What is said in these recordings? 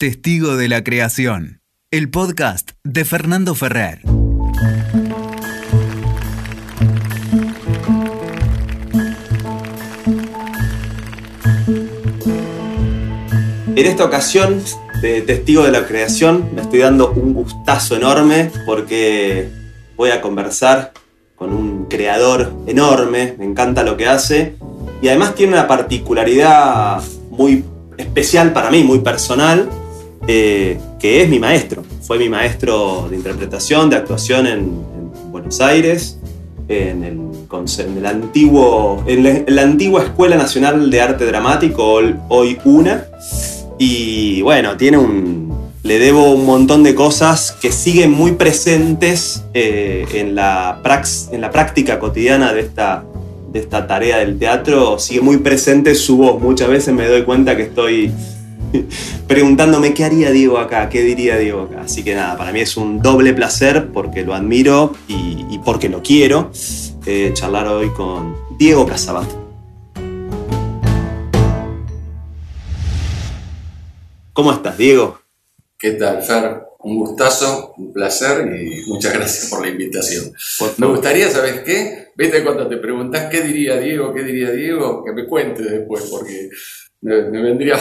Testigo de la Creación, el podcast de Fernando Ferrer. En esta ocasión de Testigo de la Creación me estoy dando un gustazo enorme porque voy a conversar con un creador enorme, me encanta lo que hace y además tiene una particularidad muy especial para mí, muy personal, eh, que es mi maestro. Fue mi maestro de interpretación, de actuación en, Buenos Aires, en, el, antiguo, en la, antigua Escuela Nacional de Arte Dramático, hoy UNA. Y bueno, tiene un, le debo un montón de cosas que siguen muy presentes eh, en, la en la práctica cotidiana de esta, de esta tarea del teatro. Sigue muy presente su voz. Muchas veces me doy cuenta que estoy preguntándome qué haría Diego acá, qué diría Diego acá. Así que nada, para mí es un doble placer porque lo admiro y, porque lo quiero eh, charlar hoy con Diego Casabat. ¿Cómo estás, Diego? ¿Qué tal, Fer? Un gustazo, un placer y muchas gracias por la invitación. me gustaría, ¿sabes qué? Viste cuando te preguntas qué diría Diego, qué diría Diego, que me cuente después, porque me, vendría,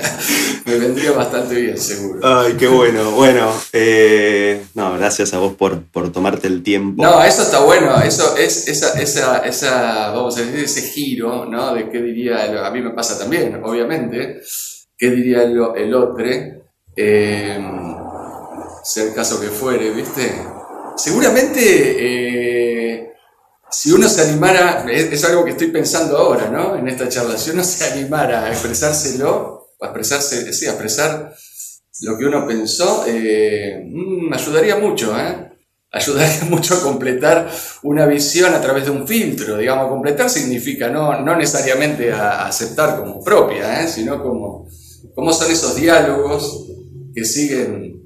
me vendría bastante bien, seguro. Ay, qué bueno. Bueno, eh, no, gracias a vos por, por, tomarte el tiempo. No, eso está bueno. Eso es esa, esa, esa, vamos a decir, ese giro, ¿no? De qué diría, a mí me pasa también, obviamente, qué diría el, el otro, eh, sea el caso que fuere, ¿viste? Seguramente... Eh, si uno se animara, es, algo que estoy pensando ahora, ¿no? En esta charla, si uno se animara a expresárselo, a expresarse, sí, a expresar lo que uno pensó, eh, mm, ayudaría mucho, ¿eh? Ayudaría mucho a completar una visión a través de un filtro, digamos, completar significa no, no necesariamente a, aceptar como propia, ¿eh? sino como, como son esos diálogos que siguen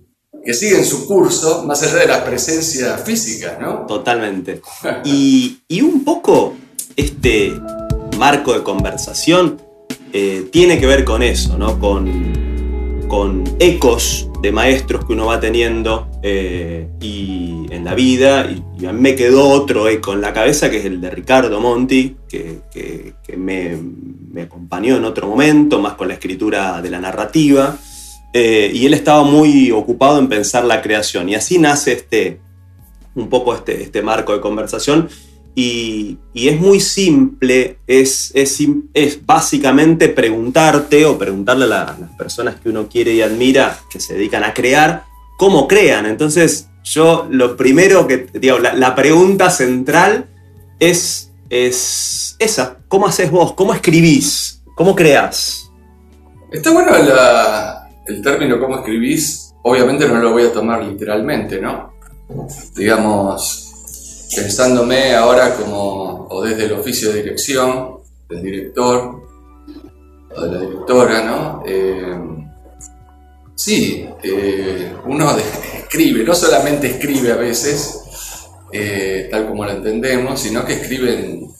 que siguen su curso más allá de la presencia física, ¿no? Totalmente. Y, un poco este marco de conversación eh, tiene que ver con eso, ¿no? Con, con ecos de maestros que uno va teniendo eh, y en la vida. Y, a mí me quedó otro eco en la cabeza, que es el de Ricardo Monti, que, me, me acompañó en otro momento, más con la escritura de la narrativa. Eh, y él estaba muy ocupado en pensar la creación. Y así nace este, un poco este, este marco de conversación. Y, es muy simple, es, es, es, básicamente preguntarte o preguntarle a, las personas que uno quiere y admira, que se dedican a crear, cómo crean. Entonces, yo lo primero que, digo, la, la pregunta central es, es esa, ¿cómo haces vos? ¿Cómo escribís? ¿Cómo creás? Está bueno la, el término cómo escribís, obviamente no lo voy a tomar literalmente, ¿no? Digamos, pensándome ahora como, o desde el oficio de dirección, del director, o de la directora, ¿no? Eh, sí, eh, uno escribe, no solamente escribe a veces, eh, tal como lo entendemos, sino que escribe en,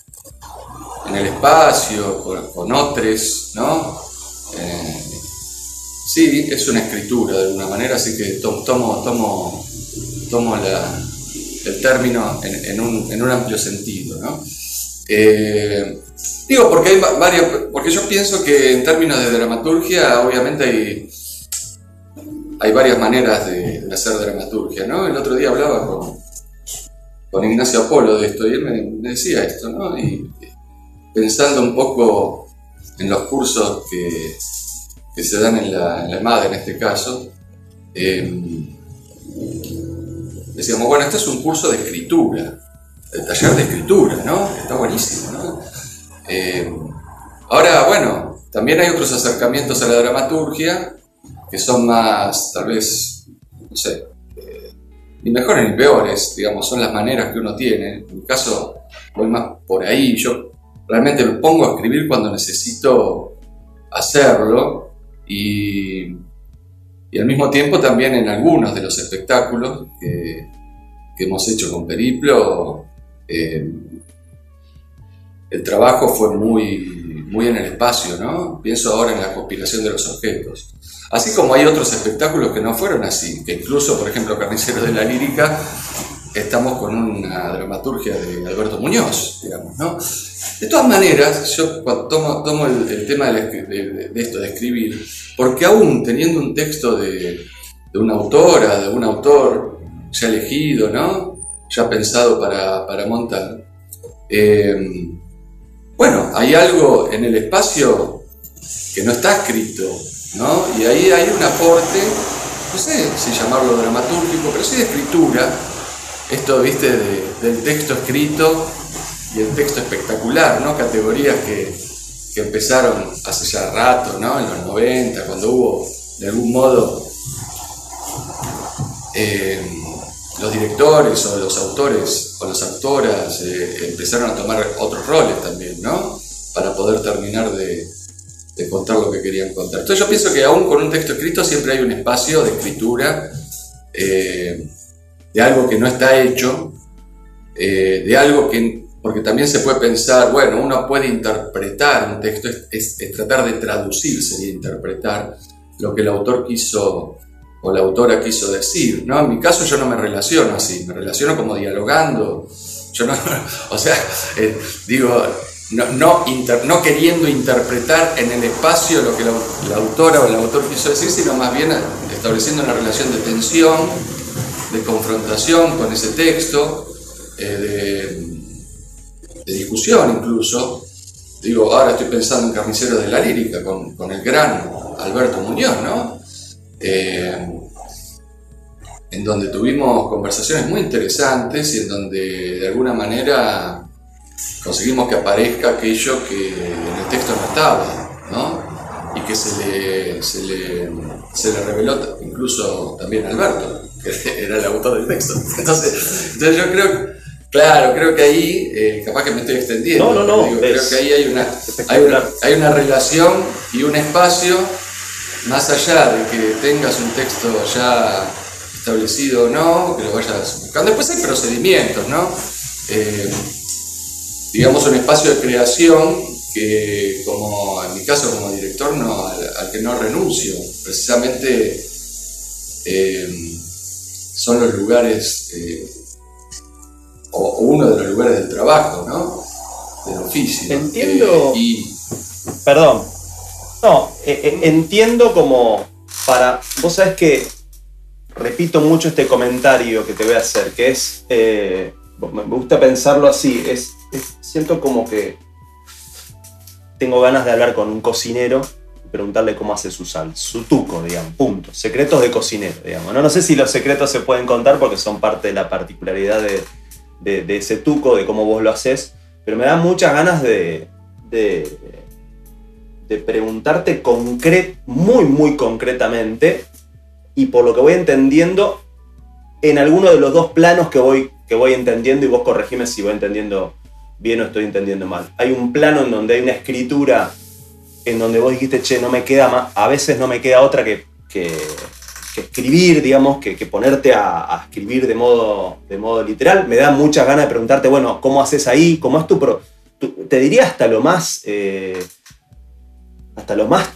el espacio, con, otros, ¿no? Sí, es una escritura de alguna manera, así que tomo, tomo, tomo el término en, un, amplio sentido. ¿no? Eh, digo, porque hay varios, porque yo pienso que en términos de dramaturgia, obviamente hay, hay varias maneras de, hacer dramaturgia. ¿no? El otro día hablaba con, con Ignacio Apolo de esto y él me, decía esto, ¿no? y pensando un poco en los cursos que que se dan en la, en MAD en este caso, eh, decíamos, bueno, este es un curso de escritura, el taller de escritura, ¿no? Está buenísimo, ¿no? Eh, ahora, bueno, también hay otros acercamientos a la dramaturgia que son más, tal vez, no sé, eh, ni mejores ni peores, digamos, son las maneras que uno tiene. En mi caso, voy más por ahí, yo realmente me pongo a escribir cuando necesito hacerlo y, al mismo tiempo también en algunos de los espectáculos que, hemos hecho con Periplo, eh, el trabajo fue muy, muy en el espacio, ¿no? Pienso ahora en la conspiración de los objetos. Así como hay otros espectáculos que no fueron así, que incluso, por ejemplo, Carnicero de la Lírica, estamos con una dramaturgia de Alberto Muñoz, digamos, ¿no? De todas maneras, yo tomo, el, tema de, esto, de escribir, porque aún teniendo un texto de, una autora, de un autor ya elegido, ¿no? Ya pensado para, montar, eh, bueno, hay algo en el espacio que no está escrito, ¿no? Y ahí hay un aporte, no sé si llamarlo dramatúrgico, pero sí de escritura, esto, viste, del texto escrito y el texto espectacular, ¿no? Categorías que, empezaron hace ya rato, ¿no? En los 90, cuando hubo, de algún modo, eh, los directores o los autores o las actoras eh, empezaron a tomar otros roles también, ¿no? Para poder terminar de, de contar lo que querían contar. Entonces yo pienso que aún con un texto escrito siempre hay un espacio de escritura eh, de algo que no está hecho, eh, de algo que, porque también se puede pensar, bueno, uno puede interpretar un texto, es, tratar de traducir, sería interpretar lo que el autor quiso o la autora quiso decir, ¿no? En mi caso yo no me relaciono así, me relaciono como dialogando, yo no, o sea, eh, digo, no, no, queriendo interpretar en el espacio lo que la, autora o el autor quiso decir, sino más bien estableciendo una relación de tensión, de confrontación con ese texto, eh, de, discusión incluso. Digo, ahora estoy pensando en Carnicero de la Lírica con, el gran Alberto Muñoz, ¿no? Eh, en donde tuvimos conversaciones muy interesantes y en donde de alguna manera conseguimos que aparezca aquello que en el texto no estaba, ¿no? Y que se le, se le, se le reveló incluso también a Alberto, que era el autor del texto. Entonces, entonces yo creo, claro, creo que ahí, eh, capaz que me estoy extendiendo, no, no, no, creo que ahí hay una, hay una, hay una relación y un espacio, más allá de que tengas un texto ya establecido o no, que lo vayas buscando. Después hay procedimientos, ¿no? Eh, digamos, un espacio de creación que, como en mi caso como director, no, al, que no renuncio. Precisamente eh, son los lugares, eh, o, uno de los lugares del trabajo, ¿no? Del oficio. Entiendo. Eh, y... Perdón. No, entiendo como para. Vos sabés que repito mucho este comentario que te voy a hacer, que es me gusta pensarlo así, es, siento como que tengo ganas de hablar con un cocinero preguntarle cómo hace su sal, su tuco, digamos, punto. Secretos de cocinero, digamos. No, no sé si los secretos se pueden contar porque son parte de la particularidad de, ese tuco, de cómo vos lo haces, pero me da muchas ganas de, de, de preguntarte muy, muy concretamente, y por lo que voy entendiendo, en alguno de los dos planos que voy que voy entendiendo y vos corregime si voy entendiendo bien o estoy entendiendo mal. Hay un plano en donde hay una escritura en donde vos dijiste, che, no me queda más, a veces no me queda otra que, que, escribir, digamos, que, ponerte a, escribir de modo, de modo literal. Me da muchas ganas de preguntarte, bueno, ¿cómo haces ahí? ¿Cómo es tu... Pro te diría hasta lo más... Eh, hasta lo más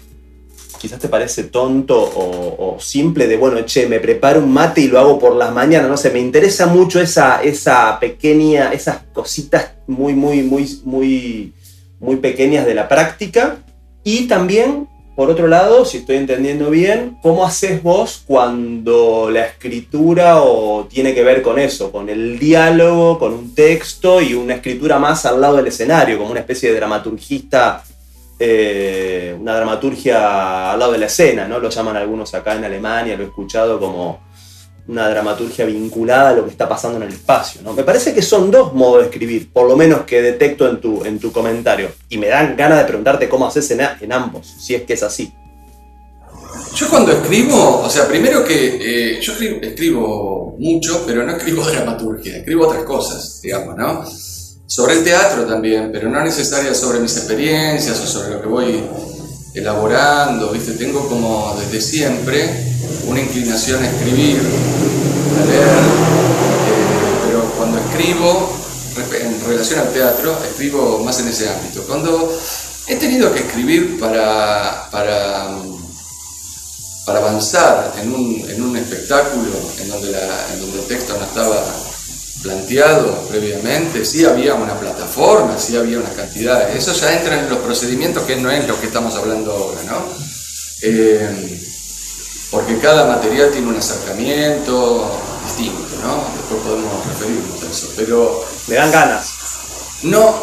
quizás te parece tonto o, simple de, bueno, che, me preparo un mate y lo hago por las mañanas, no sé, me interesa mucho esa, esa pequeña, esas cositas muy, muy, muy, muy, muy pequeñas de la práctica. Y también, por otro lado, si estoy entendiendo bien, ¿cómo haces vos cuando la escritura o tiene que ver con eso, con el diálogo, con un texto y una escritura más al lado del escenario, como una especie de dramaturgista eh, una dramaturgia al lado de la escena, ¿no? Lo llaman algunos acá en Alemania, lo he escuchado como una dramaturgia vinculada a lo que está pasando en el espacio. ¿no? Me parece que son dos modos de escribir, por lo menos que detecto en tu, en tu comentario. Y me dan ganas de preguntarte cómo haces en, en ambos, si es que es así. Yo cuando escribo, o sea, primero que eh, yo escribo, escribo, mucho, pero no escribo dramaturgia, escribo otras cosas, digamos, ¿no? sobre el teatro también, pero no necesaria sobre mis experiencias o sobre lo que voy elaborando, ¿viste? Tengo como desde siempre una inclinación a escribir, a leer, eh, pero cuando escribo, en relación al teatro, escribo más en ese ámbito. Cuando he tenido que escribir para, para, avanzar en un, en un espectáculo en donde, la- en donde el texto no estaba planteado previamente, sí había una plataforma, sí había una cantidad, eso ya entra en los procedimientos que no es lo que estamos hablando ahora, ¿no? Eh, porque cada material tiene un acercamiento distinto, ¿no? Después podemos referirnos a eso, pero Me dan ganas. no,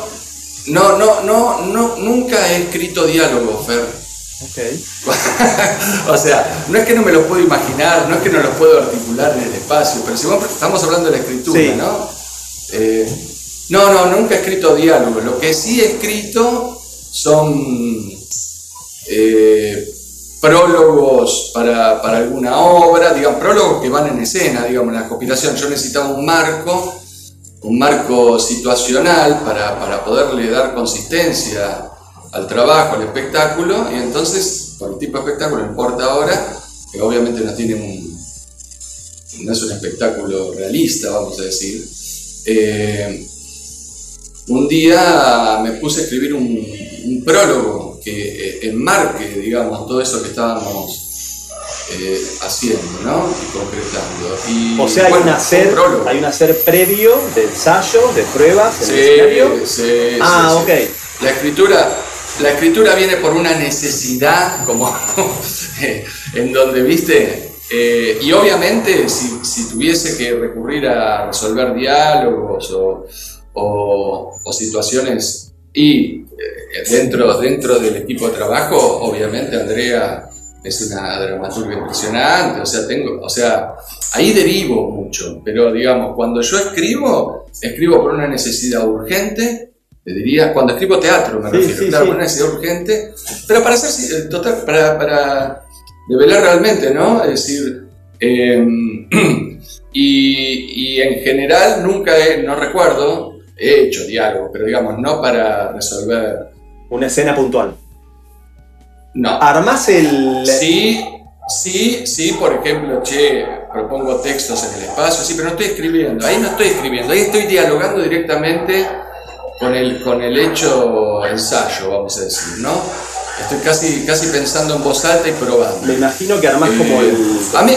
no, no, no, no, nunca he escrito diálogo, Fer. Ok. o sea, no es que no me lo puedo imaginar, no es que no lo puedo articular en el espacio, pero si vos- estamos hablando de la escritura, Sí. ¿no? Eh, no, no, nunca he escrito diálogo. Lo que sí he escrito son eh, prólogos para, para alguna obra, digamos, prólogos que van en escena, digamos, en la compilación. Yo necesitaba un marco, un marco situacional para, para poderle dar consistencia al trabajo, al espectáculo, y entonces, por el tipo de espectáculo, importa ahora, que obviamente no es un espectáculo realista, vamos a decir. eh, un día me puse a escribir un prólogo que eh, enmarque, digamos, todo eso que estábamos eh, haciendo, ¿no? Y concretando. Y, O sea, hay, un hacer, prólogo. hay un hacer previo de ensayo, de pruebas en Sí, el escenario. sí, Ah, sí, sí. La escritura, la escritura viene por una necesidad, como en donde, viste, Eh, y obviamente si, si tuviese que recurrir a resolver diálogos o, o- o situaciones y eh, dentro, dentro del equipo de trabajo, obviamente Andrea es una dramaturga impresionante, o sea, tengo, o sea, ahí derivo mucho, pero digamos, cuando yo escribo, escribo por una necesidad urgente, te diría, cuando escribo teatro me Sí, refiero, sí, claro, sí. por una necesidad urgente, pero para hacer, eh, total, para, para develar realmente, ¿no? Es decir, eh, y, y en general nunca he, no recuerdo, he hecho diálogo, pero digamos, no para resolver, Una escena puntual. no. Armás el. Sí, sí, sí, por ejemplo, che, propongo textos en el espacio, sí, pero no estoy escribiendo, ahí no estoy escribiendo, ahí estoy dialogando directamente con el, con el hecho ensayo, vamos a decir, ¿no? Estoy casi, casi pensando en voz alta y probando. Me imagino que armás Eh, como el. A mí,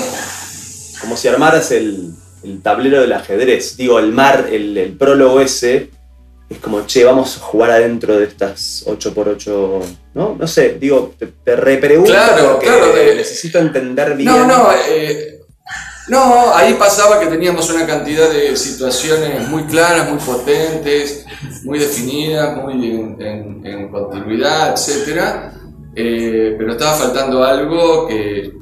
Como si armaras el, el tablero del ajedrez. Digo, el mar, el, el prólogo ese. Es como, che, vamos a jugar adentro de estas 8x8. ¿No? No sé, digo, te, te repregunto Claro, porque claro, de- necesito entender bien. No, no, eh, no, ahí pasaba que teníamos una cantidad de situaciones muy claras, muy potentes, muy definidas, muy en, en- en continuidad, etc. pero estaba faltando algo que,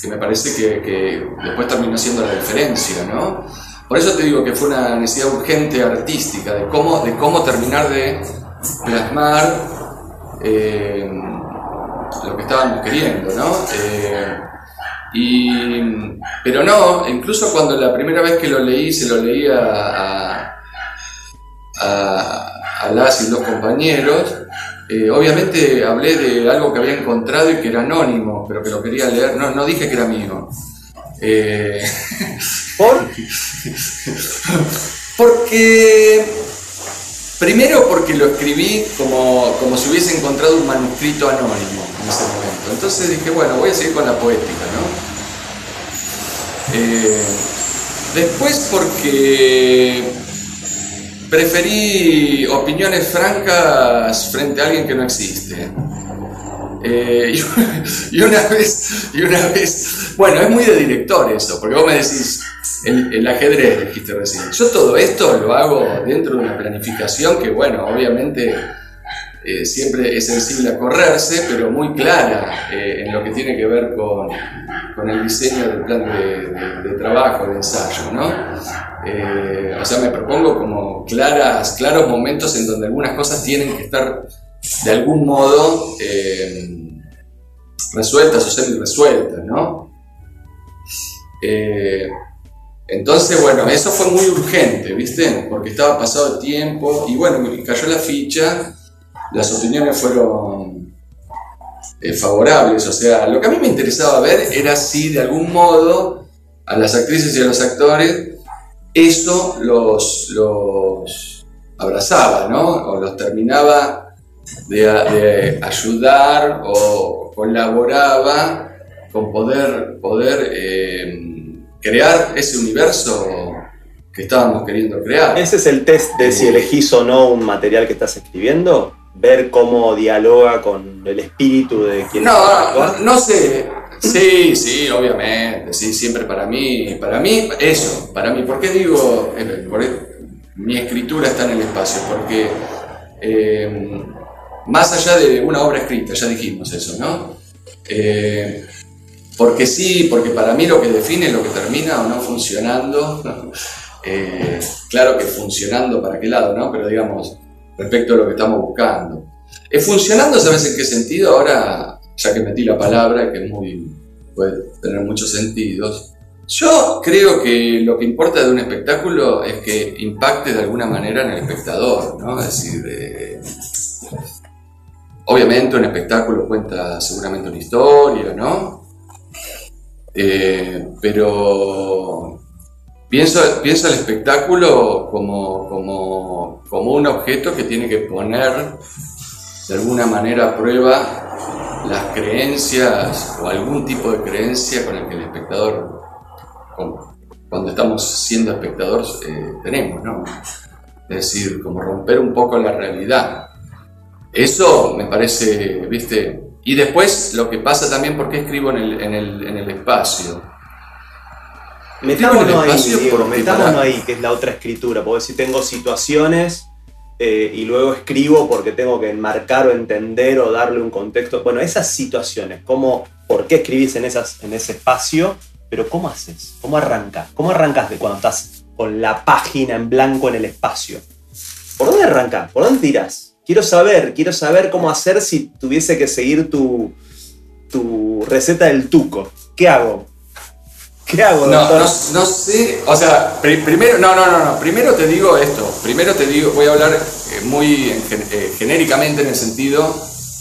que me parece que, que después terminó siendo la diferencia, ¿no? Por eso te digo que fue una necesidad urgente artística de cómo, de cómo terminar de plasmar eh, lo que estábamos queriendo, ¿no? Eh, y, pero no, incluso cuando la primera vez que lo leí, se lo leí a, a, y dos compañeros, eh, obviamente hablé de algo que había encontrado y que era anónimo, pero que lo quería leer, no, dije que era mío. ¿Por? porque, primero porque lo escribí como, como si hubiese encontrado un manuscrito anónimo en ese momento. Entonces dije, bueno, voy a seguir con la poética, ¿no? Eh, después porque preferí opiniones francas frente a alguien que no existe. Eh, y, una vez, y una vez, bueno, es muy de director eso, porque vos me decís, el, ajedrez dijiste recién. Yo todo esto lo hago dentro de una planificación que, bueno, obviamente eh, siempre es sensible a correrse, pero muy clara eh, en lo que tiene que ver con, con el diseño del plan de, trabajo, de ensayo, ¿no? Eh, o sea, me propongo como claras, claros momentos en donde algunas cosas tienen que estar de algún modo resueltas o semi-resueltas, ¿no? Entonces, bueno, eso fue muy urgente, ¿viste? Porque estaba pasado el tiempo y bueno, me cayó la ficha, las opiniones fueron eh, favorables, o sea, lo que a mí me interesaba ver era si de algún modo a las actrices y a los actores eso los, los abrazaba, ¿no? O los terminaba de, de ayudar o colaboraba con poder, poder eh, crear ese universo que estábamos queriendo crear. Ese es el test de si elegís o no un material que estás escribiendo, ver cómo dialoga con el espíritu de quien No, no, no sé. Sí, sí, obviamente, sí, siempre para mí, para mí, eso, para mí, ¿por qué digo, eh, por- mi escritura está en el espacio? Porque eh, más allá de una obra escrita, ya dijimos eso, ¿no? Eh, porque sí, porque para mí lo que define lo que termina o no funcionando, eh, claro que funcionando para qué lado, ¿no? Pero digamos, respecto a lo que estamos buscando. Eh, funcionando, ¿sabes en qué sentido? Ahora, ya que metí la palabra, que es muy, puede tener muchos sentidos, yo creo que lo que importa de un espectáculo es que impacte de alguna manera en el espectador, ¿no? Es decir, obviamente un espectáculo cuenta seguramente una historia, ¿no? Eh, pero pienso, pienso el espectáculo como, como, como un objeto que tiene que poner de alguna manera a prueba las creencias o algún tipo de creencia con el que el espectador, cuando estamos siendo espectadores, eh, tenemos, ¿no? Es decir, como romper un poco la realidad. Eso me parece, viste, y después lo que pasa también, ¿por qué escribo en el, en el, en el espacio? Metámonos ahí, Diego, porque metámonos ahí, que es la otra escritura. Porque si tengo situaciones eh, y luego escribo porque tengo que enmarcar o entender o darle un contexto. Bueno, esas situaciones, ¿cómo, ¿por qué escribís en, esas, en ese espacio? Pero ¿cómo haces? ¿Cómo arrancas? ¿Cómo arrancas de cuando estás con la página en blanco en el espacio? ¿Por dónde arrancas? ¿Por dónde tiras? Quiero saber, quiero saber cómo hacer si tuviese que seguir tu, tu receta del tuco. ¿Qué hago? ¿Qué hago, No, doctor? no, no sé, o sea, pri- primero, no, no, no, no, primero te digo esto, primero te digo, voy a hablar eh, muy eh, genéricamente en el sentido,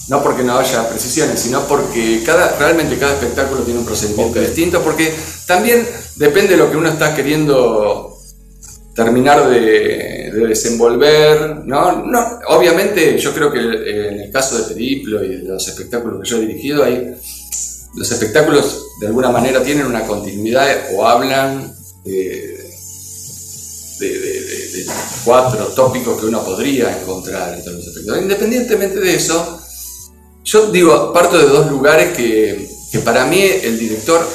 no porque no haya precisiones, sino porque cada, realmente cada espectáculo tiene un procedimiento distinto, porque también depende de lo que uno está queriendo terminar de, de desenvolver, ¿no? No, Obviamente yo creo que eh, en el caso de Periplo y de los espectáculos que yo he dirigido, hay los espectáculos de alguna manera tienen una continuidad o hablan de, cuatro tópicos que uno podría encontrar entre los espectáculos. Independientemente de eso, yo digo, parto de dos lugares que, que para mí el director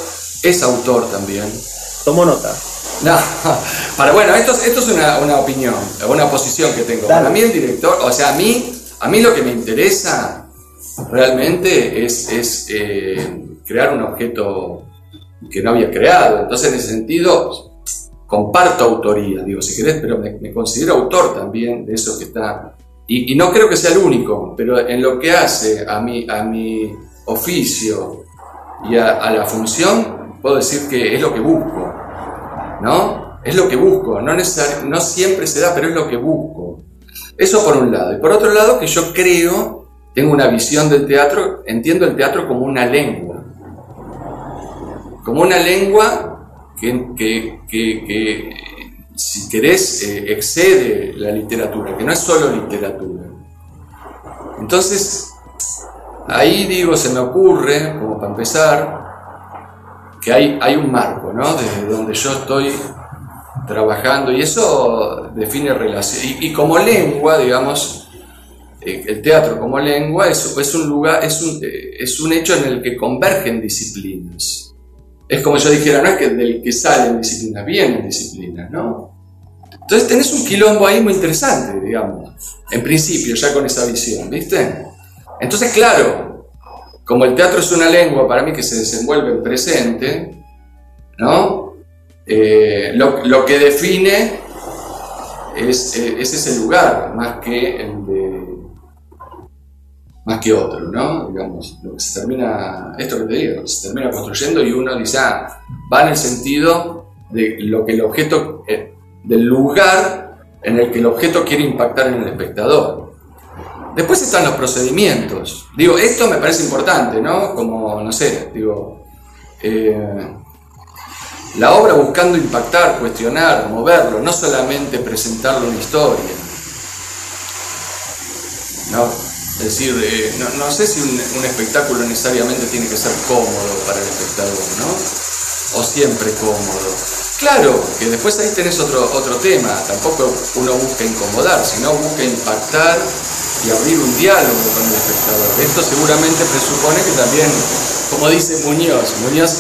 es autor también. Tomo nota. No, para bueno, esto, es- esto es una, una opinión, una posición que tengo. Dale. Para mí el director, o sea, a mí, a mí lo que me interesa realmente es, es, eh, crear un objeto que no había creado. Entonces, en ese sentido, comparto autoría, digo, si querés, pero me, me considero autor también de eso que está. Y, y no creo que sea el único, pero en lo que hace a mi, a mi oficio y a, a la función, puedo decir que es lo que busco. ¿no? Es lo que busco, no, no siempre se da, pero es lo que busco. Eso por un lado. Y por otro lado, que yo creo, tengo una visión del teatro, entiendo el teatro como una lengua. Como una lengua que, que- que- que, si querés, eh, excede la literatura, que no es solo literatura. Entonces, ahí digo, se me ocurre, como para empezar, que hay, hay un marco, ¿no? Desde donde yo estoy trabajando y eso define relación. Y, y como lengua, digamos, eh, el teatro como lengua es, es un lugar, es un, eh, es un hecho en el que convergen disciplinas. Es como yo dijera, no es que del que salen disciplinas, vienen disciplinas, ¿no? Entonces tenés un quilombo ahí muy interesante, digamos, en principio, ya con esa visión, ¿viste? Entonces, claro, como el teatro es una lengua para mí que se desenvuelve en presente, ¿no? Eh, lo, lo que define es, eh, es ese lugar, más que el de. más que otro, ¿no? Digamos, lo que se termina. esto que te digo, se termina construyendo y uno dice, ah, va en el sentido de lo que el objeto. eh, del lugar en el que el objeto quiere impactar en el espectador. Después están los procedimientos. Digo, esto me parece importante, ¿no? Como, no sé, digo, eh, la obra buscando impactar, cuestionar, moverlo, no solamente presentarle una historia. ¿no? Es decir, eh, no, no, sé si un, un, espectáculo necesariamente tiene que ser cómodo para el espectador, ¿no? O siempre cómodo. Claro, que después ahí tenés otro, otro tema. Tampoco uno busca incomodar, sino busca impactar y abrir un diálogo con el espectador. Esto seguramente presupone que también, como dice Muñoz, Muñoz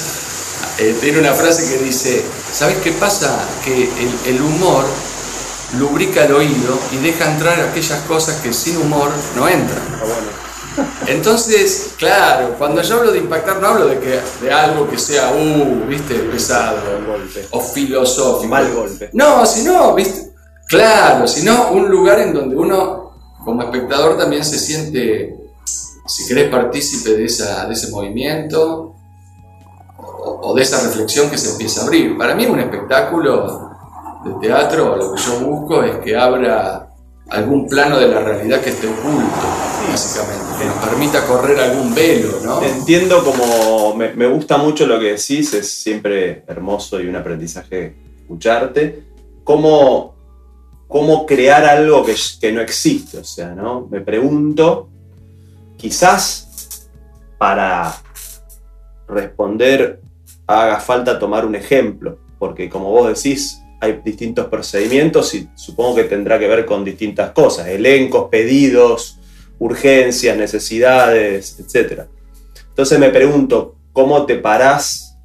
eh, tiene una frase que dice, ¿sabes qué pasa? Que el, el humor lubrica el oído y deja entrar aquellas cosas que sin humor no entran. Entonces, claro, cuando yo hablo de impactar, no hablo de, que, de algo que sea, uh, viste, pesado o filosófico. Mal golpe. No, sino, viste, claro, sino un lugar en donde uno, como espectador, también se siente, si querés, partícipe de, esa, de ese movimiento o, de esa reflexión que se empieza a abrir. Para mí, un espectáculo de teatro, lo que yo busco es que abra algún plano de la realidad que esté oculto, básicamente, que nos permita correr algún velo, ¿no? Entiendo como me, me, gusta mucho lo que decís, es siempre hermoso y un aprendizaje escucharte. Cómo, cómo crear algo que, que no existe, o sea, ¿no? Me pregunto, quizás para responder haga falta tomar un ejemplo, porque como vos decís, hay distintos procedimientos y supongo que tendrá que ver con distintas cosas, elencos, pedidos, urgencias, necesidades, etc. Entonces me pregunto, ¿cómo te parás?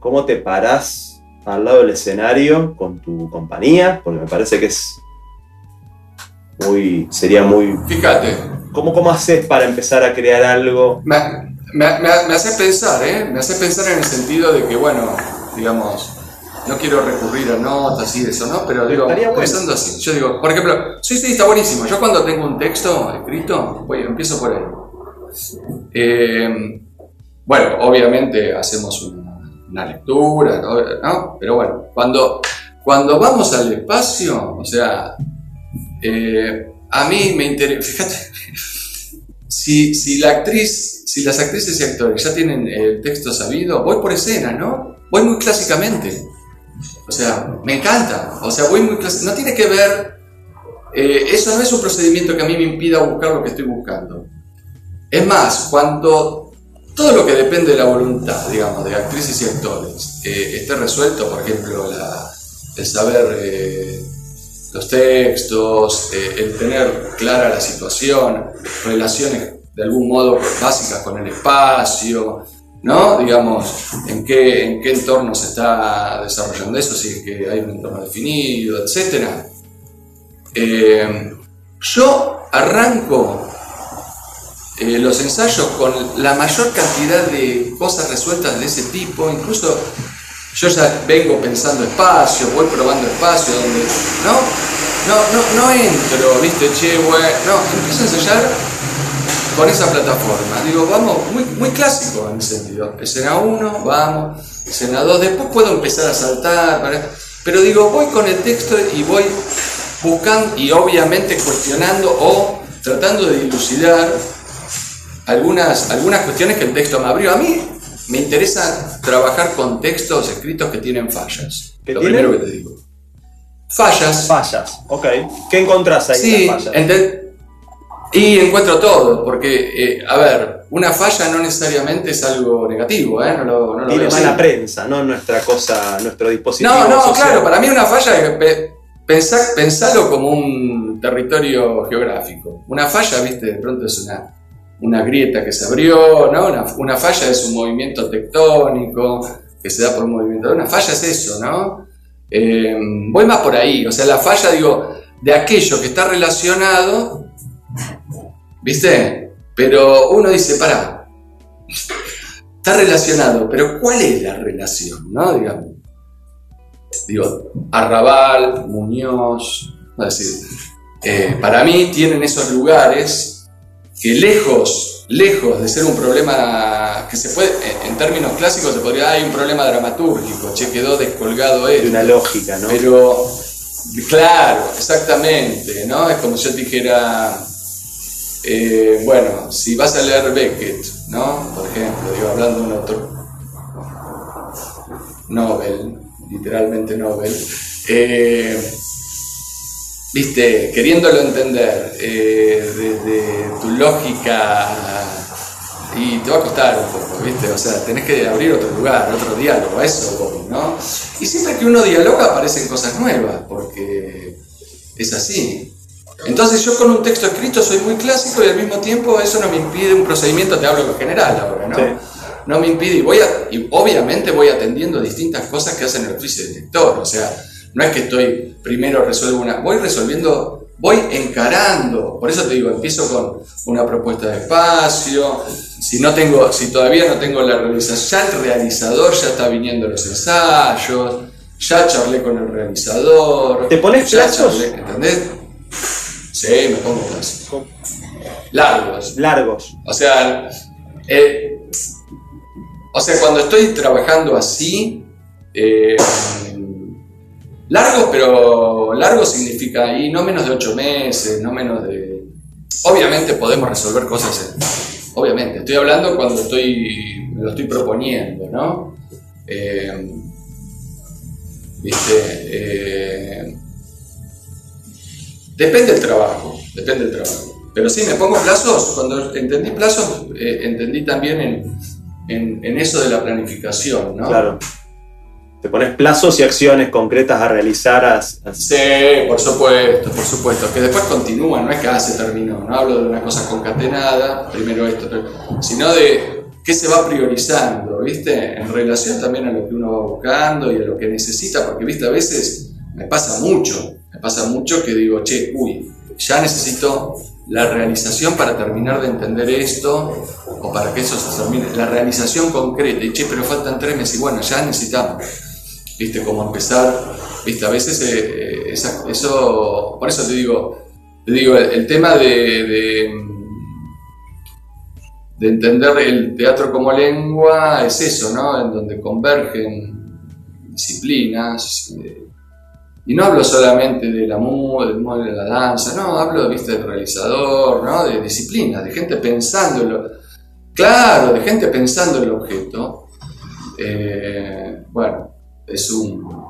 ¿Cómo te parás al lado del escenario con tu compañía? Porque me parece que es muy, sería muy... Fíjate. ¿Cómo, cómo haces para empezar a crear algo? Me, me, me hace pensar, ¿eh? Me hace pensar en el sentido de que, bueno, digamos, no quiero recurrir a notas y eso, ¿no? Pero digo, pensando así, yo digo, por ejemplo, sí, sí, está buenísimo. Yo cuando tengo un texto escrito, voy, empiezo por ahí. Eh, bueno, obviamente hacemos una, una, lectura, ¿no? Pero bueno, cuando, cuando vamos al espacio, o sea, eh, a mí me interesa, fíjate, si, si la actriz, si las actrices y actores ya tienen el texto sabido, voy por escena, ¿no? Voy muy clásicamente. O sea, me encanta. O sea, voy muy No tiene que ver. Eh, eso no es un procedimiento que a mí me impida buscar lo que estoy buscando. Es más, cuando todo lo que depende de la voluntad, digamos, de actrices y actores, eh, esté resuelto, por ejemplo, la, el saber eh, los textos, el tener clara la situación, relaciones de algún modo básicas con el espacio, ¿no? Digamos, en qué, en qué entorno se está desarrollando eso, si es que hay un entorno definido, etc. Eh, yo arranco eh, los ensayos con la mayor cantidad de cosas resueltas de ese tipo, incluso yo ya vengo pensando espacio, voy probando espacio, donde, ¿no? No, no, no entro, viste, che, bueno, no, empiezo a ensayar con esa plataforma. Digo, vamos, muy, muy clásico en ese sentido. Escena 1, vamos, escena 2, después puedo empezar a saltar, pero digo, voy con el texto y voy buscando y obviamente cuestionando o tratando de dilucidar algunas, algunas cuestiones que el texto me abrió. A mí me interesa trabajar con textos escritos que tienen fallas. ¿Qué Lo tienen? primero que te digo. Fallas. Fallas, ok. ¿Qué encontrás ahí Sí, en las fallas? Y encuentro todo, porque, eh, a ver, una falla no necesariamente es algo negativo, ¿eh? No lo, no lo Tiene veo así. mala prensa, no nuestra cosa, nuestro dispositivo. No, no, social. claro, para mí una falla es pe- pensá- pensalo como un territorio geográfico. Una falla, viste, de pronto es una, una grieta que se abrió, ¿no? Una, una falla es un movimiento tectónico que se da por un movimiento. Una falla es eso, ¿no? Eh, voy más por ahí, o sea, la falla, digo, de aquello que está relacionado, ¿viste? Pero uno dice, para, está relacionado, pero ¿cuál es la relación, no? Digamos digo, Arrabal, Muñoz, es decir, eh, para mí tienen esos lugares que lejos, lejos de ser un problema que se puede, en- en términos clásicos se podría, hay un problema dramatúrgico, che, quedó descolgado De él. una lógica, ¿no? Pero, claro, exactamente, ¿no? Es como si yo dijera, eh, bueno, si vas a leer Beckett, ¿no? Por ejemplo, digo, hablando de un autor Nobel, literalmente Nobel, eh, viste, queriéndolo entender eh, desde tu lógica y te va a costar un poco, ¿viste? O sea, tenés que abrir otro lugar, otro diálogo, eso ¿no? Y siempre que uno dialoga aparecen cosas nuevas, porque es así. Entonces yo con un texto escrito soy muy clásico y al mismo tiempo eso no me impide un procedimiento, te hablo en general ahora, ¿no? No me impide, y, voy a, y obviamente voy atendiendo distintas cosas que hacen el oficio de lector, o sea, no es que estoy primero resuelvo una, voy resolviendo, voy encarando, por eso te digo, empiezo con una propuesta de espacio, si no tengo, si todavía no tengo la realización, ya el realizador ya está viniendo los ensayos, ya charlé con el realizador. ¿Te pones plazos? ¿Entendés? Sí, me pongo. Largos. Largos. O sea, eh, o sea, cuando estoy trabajando así, eh, largo, pero largo significa ahí no menos de ocho meses, no menos de... Obviamente podemos resolver cosas, obviamente, estoy hablando cuando estoy, me lo estoy proponiendo, ¿no? Eh, ¿Viste? Depende del trabajo, depende del trabajo. Pero sí, me pongo plazos, cuando entendí plazos, eh, entendí también en, en, en, eso de la planificación, ¿no? Claro. Te pones plazos y acciones concretas a realizar. A, Sí, por supuesto, por supuesto. Que después continúan, no es que ah, se terminó. No hablo de una cosa concatenada, primero esto, sino de qué se va priorizando, ¿viste? En relación también a lo que uno va buscando y a lo que necesita, porque, ¿viste? A veces me pasa mucho, pasa mucho que digo, che, uy, ya necesito la realización para terminar de entender esto o para que eso se termine, la realización concreta, y che, pero faltan tres meses, y bueno, ya necesitamos, viste, cómo empezar, viste, a veces eh, esa, eso, por eso te digo, te digo, el, tema de, de, de, entender el teatro como lengua es eso, ¿no? En donde convergen disciplinas, eh, y no hablo solamente de la música, de la danza, no, hablo ¿viste, del realizador, ¿no? de disciplinas, de gente pensando en lo, claro, de gente pensando en el objeto. Eh, bueno, es un...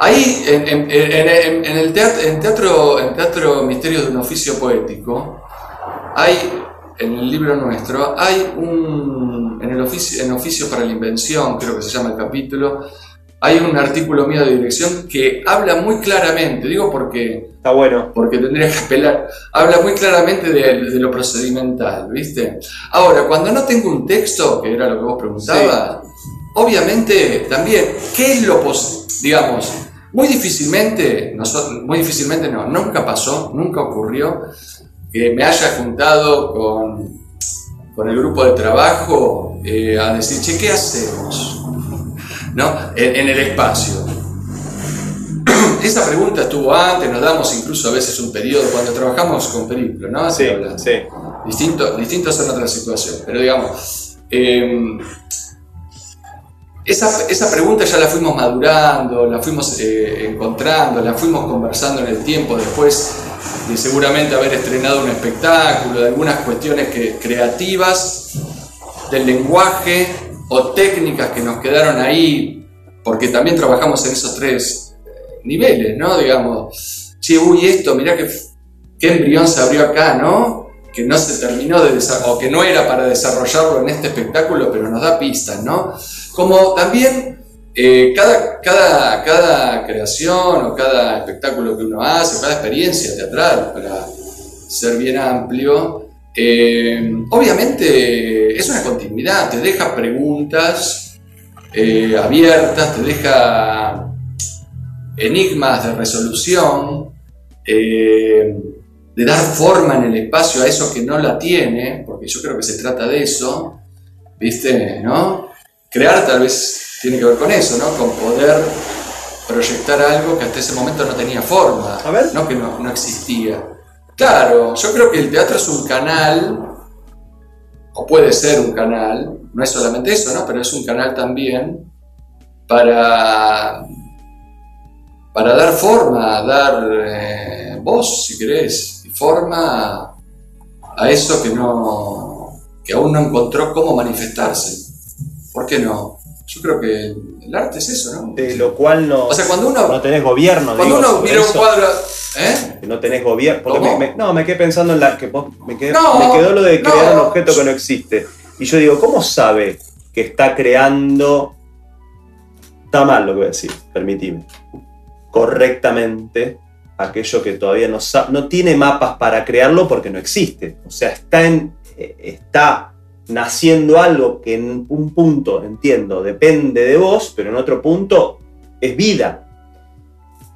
Ahí, en, el teatro, en teatro, en teatro Misterios de un Oficio Poético, hay, en el libro nuestro, hay un, en el oficio, en Oficio para la Invención, creo que se llama el capítulo, hay un artículo mío de dirección que habla muy claramente, digo porque... Está bueno. Porque tendría que apelar. Habla muy claramente de, de lo procedimental, ¿viste? Ahora, cuando no tengo un texto, que era lo que vos preguntabas, sí. obviamente también, ¿qué es lo posible? Digamos, muy difícilmente, nosotros, muy difícilmente no, nunca pasó, nunca ocurrió que me haya juntado con, con el grupo de trabajo eh, a decir, che, ¿qué hacemos? ¿No? En, en, el espacio. Esa pregunta estuvo antes, nos damos incluso a veces un periodo cuando trabajamos con Periplo, ¿no? Sí, sí. Distinto, distintos son otras situaciones, pero digamos, eh, esa, esa, pregunta ya la fuimos madurando, la fuimos eh, encontrando, la fuimos conversando en el tiempo después de seguramente haber estrenado un espectáculo, de algunas cuestiones que, creativas, del lenguaje, o técnicas que nos quedaron ahí, porque también trabajamos en esos tres niveles, ¿no? Digamos, che, uy, esto, mirá qué, qué embrión se abrió acá, ¿no? Que no se terminó de o que no era para desarrollarlo en este espectáculo, pero nos da pistas, ¿no? Como también eh, cada, cada, cada creación o cada espectáculo que uno hace, cada experiencia teatral, para ser bien amplio, eh, obviamente es una continuidad, te deja preguntas eh, abiertas, te deja enigmas de resolución, eh, de dar forma en el espacio a eso que no la tiene, porque yo creo que se trata de eso, ¿viste? ¿No? Crear tal vez tiene que ver con eso, ¿no? Con poder proyectar algo que hasta ese momento no tenía forma, ¿no? que no, no existía. Claro, yo creo que el teatro es un canal, o puede ser un canal, no es solamente eso, ¿no? Pero es un canal también para, para dar forma, dar eh, voz, si querés, y forma a eso que no que aún no encontró cómo manifestarse. ¿Por qué no? Yo creo que el arte es eso, ¿no? De lo cual no, O sea, cuando uno, no tenés gobierno. cuando digo, uno mira un cuadro, ¿eh? no tenés gobierno. porque ¿Cómo? me- me- no, me quedé pensando en la que vos- me, quedé- No, me quedó lo de crear no. un objeto que no existe. Y yo digo, ¿cómo sabe que está creando? Está mal lo que voy a decir, permitime. Correctamente aquello que todavía no no tiene mapas para crearlo porque no existe. O sea, está en. eh, está naciendo algo que en un punto, entiendo, depende de vos, pero en otro punto es vida.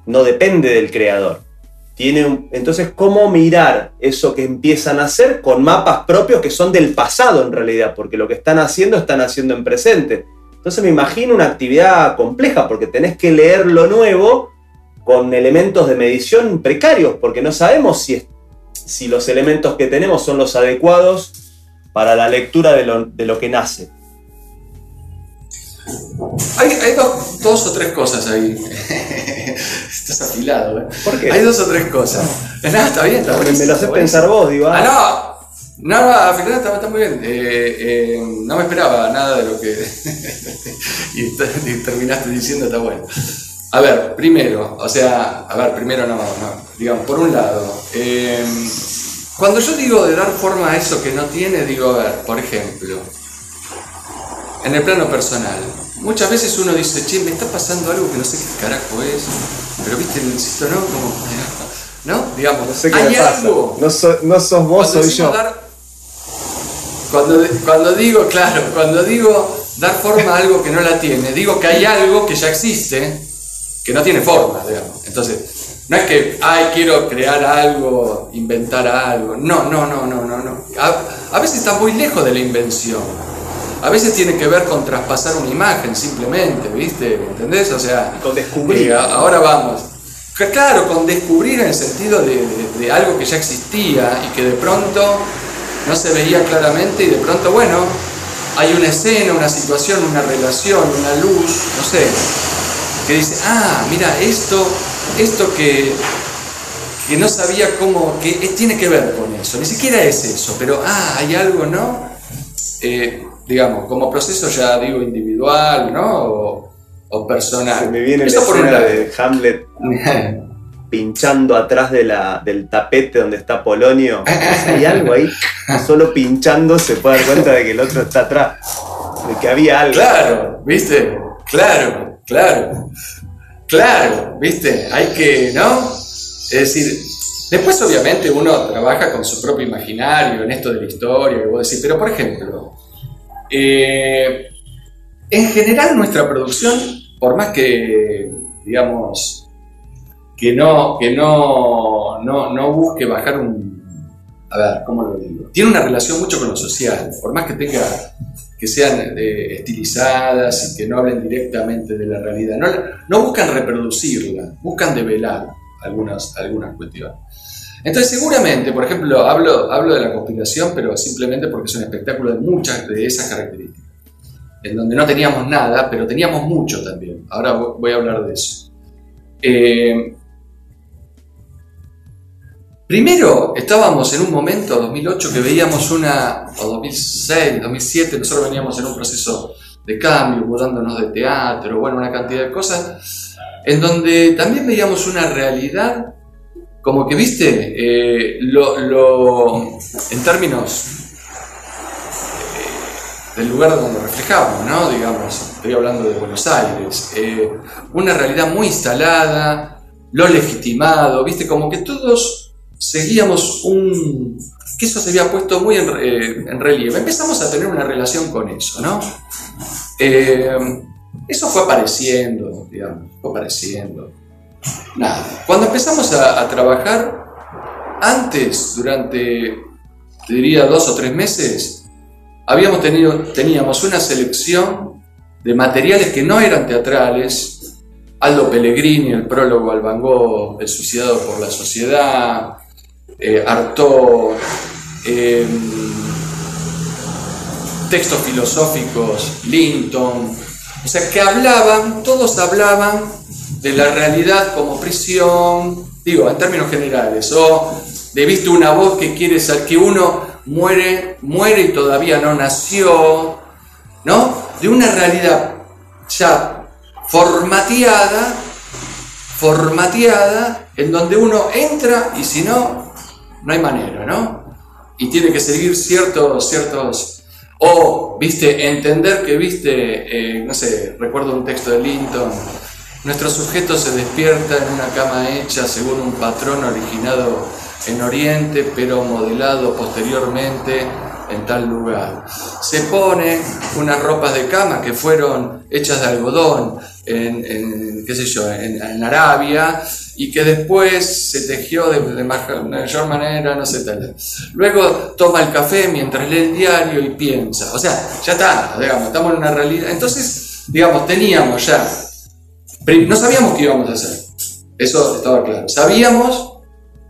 No depende del creador. Tiene entonces, ¿cómo mirar eso que empiezan a hacer con mapas propios que son del pasado en realidad? Porque lo que están haciendo, están haciendo en presente. Entonces me imagino una actividad compleja porque tenés que leer lo nuevo con elementos de medición precarios, porque no sabemos si, si los elementos que tenemos son los adecuados para la lectura de lo, de lo que nace. Hay, hay dos, dos o tres cosas ahí. Estás afilado, ¿eh? ¿Por qué? Hay dos o tres cosas. Nada, está bien, está buenísimo, me lo haces pensar vos, digo, ah, Ah, no. No, no, al final está, está muy bien. Eh, eh, no me esperaba nada de lo que. y terminaste diciendo, está bueno. A ver, primero, o sea, a ver, primero no, no, digamos, por un lado, eh, cuando yo digo de dar forma a eso que no tiene, digo, a ver, por ejemplo, en el plano personal, muchas veces uno dice, che, me está pasando algo que no sé qué carajo es, pero viste, necesito, ¿no? Como, ¿no? Digamos, no sé qué hay pasa. algo. No, so- no sos vos, Cuando soy yo. dar- cuando, cuando digo, claro, cuando digo dar forma a algo que no la tiene, digo que hay algo que ya existe, que no tiene forma, digamos. Entonces, no es que, ay, quiero crear algo, inventar algo. No, no, no, no, no, no. A, a veces está muy lejos de la invención. A veces tiene que ver con traspasar una imagen simplemente, ¿viste? ¿Entendés? O sea, Con descubrir. eh, a- ahora vamos. Claro, con descubrir en el sentido de, de- de algo que ya existía y que de pronto no se veía claramente y de pronto, bueno, hay una escena, una situación, una relación, una luz, no sé, que dice, ah, mira, esto, esto que, que no sabía cómo, que tiene que ver con eso, ni siquiera es eso, pero, ah, hay algo, ¿no? Eh, digamos, como proceso ya digo individual, ¿no? O, o personal. Se me viene la por escena de Hamlet pinchando atrás de la, del tapete donde está Polonio. Hay algo ahí, solo pinchando se puede dar cuenta de que el otro está atrás. De que había algo. Claro, ¿viste? Claro, claro. Claro, ¿viste? Hay que, ¿no? Es decir, después obviamente uno trabaja con su propio imaginario en esto de la historia, que vos pero por ejemplo, eh, en general nuestra producción, por más que, digamos, que no, que no, no, no busque bajar un... A ver, ¿cómo lo digo? Tiene una relación mucho con lo social, por más que tenga que sean eh, estilizadas y que no hablen directamente de la realidad. No, no buscan reproducirla, buscan develar algunas, algunas cuestiones. Entonces, seguramente, por ejemplo, hablo, hablo de la conspiración, pero simplemente porque es un espectáculo de muchas de esas características, en donde no teníamos nada, pero teníamos mucho también. Ahora voy a hablar de eso. Eh, Primero, estábamos en un momento, 2008, que veíamos una, o 2006, 2007, nosotros veníamos en un proceso de cambio, mudándonos de teatro, bueno, una cantidad de cosas, en donde también veíamos una realidad, como que, viste, eh, lo, lo- en términos eh, del lugar donde reflejamos, ¿no? Digamos, estoy hablando de Buenos Aires, eh, una realidad muy instalada, lo legitimado, viste, como que todos seguíamos un... que eso se había puesto muy en, eh, en relieve. Empezamos a tener una relación con eso, ¿no? Eh, eso fue apareciendo, digamos, fue apareciendo. Nada. Cuando empezamos a, a trabajar, antes, durante, te diría, dos o tres meses, habíamos tenido, teníamos una selección de materiales que no eran teatrales, Aldo Pellegrini, el prólogo al Van Gogh, El suicidado por la sociedad, eh, eh, textos filosóficos, Linton, o sea, que hablaban, todos hablaban de la realidad como prisión, digo, en términos generales, o de viste una voz que quiere ser, que uno muere, muere y todavía no nació, ¿no? De una realidad ya formateada, formateada, en donde uno entra y si no, no hay manera, ¿no? Y tiene que seguir ciertos, ciertos, o, viste, entender que, viste, eh, no sé, recuerdo un texto de Linton, nuestro sujeto se despierta en una cama hecha según un patrón originado en Oriente, pero modelado posteriormente en tal lugar. Se pone unas ropas de cama que fueron hechas de algodón en, qué sé yo, en, Arabia y que después se tejió de, de, mayor manera, no sé tal. Luego toma el café mientras lee el diario y piensa. O sea, ya está, digamos, estamos en una realidad. Entonces, digamos, teníamos ya, no sabíamos qué íbamos a hacer. Eso estaba claro. Sabíamos,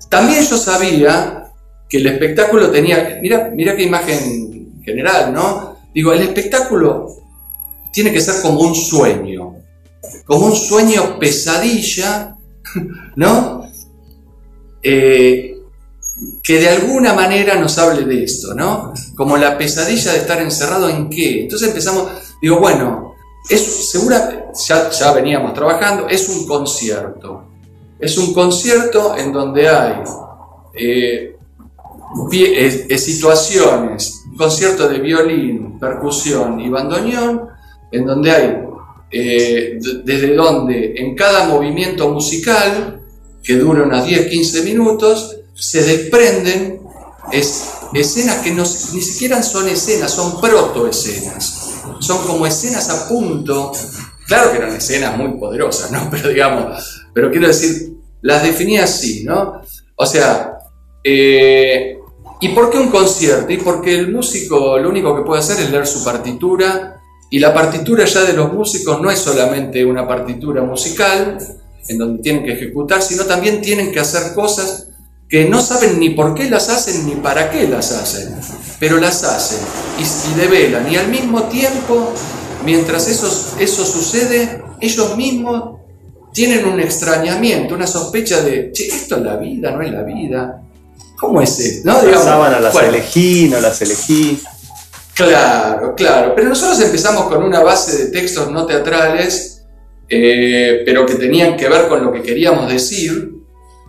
también yo sabía que el espectáculo tenía, mira, mira qué imagen general, ¿no? Digo, el espectáculo tiene que ser como un sueño, como un sueño pesadilla, ¿no? Eh, que de alguna manera nos hable de esto, ¿no? Como la pesadilla de estar encerrado en qué. Entonces empezamos, digo, bueno, es segura, ya, veníamos trabajando, es un concierto. Es un concierto en donde hay eh, situaciones, concierto de violín, percusión y bandoneón, en donde hay, eh, desde donde en cada movimiento musical, que dura unos 10-15 minutos, se desprenden escenas que ni siquiera son escenas, son protoescenas. Son como escenas a punto. Claro que eran escenas muy poderosas, ¿no? Pero digamos, pero quiero decir, las definí así, ¿no? O sea, eh, ¿Y por qué un concierto? Y porque el músico lo único que puede hacer es leer su partitura y la partitura ya de los músicos no es solamente una partitura musical en donde tienen que ejecutar, sino también tienen que hacer cosas que no saben ni por qué las hacen ni para qué las hacen, pero las hacen y, y develan. Y al mismo tiempo, mientras eso, eso sucede, ellos mismos tienen un extrañamiento, una sospecha de, che, esto es la vida, no es la vida. ¿Cómo es esto? ¿No? Digamos, las elegí, no las elegí. Claro, claro. Pero nosotros empezamos con una base de textos no teatrales, eh, pero que tenían que ver con lo que queríamos decir,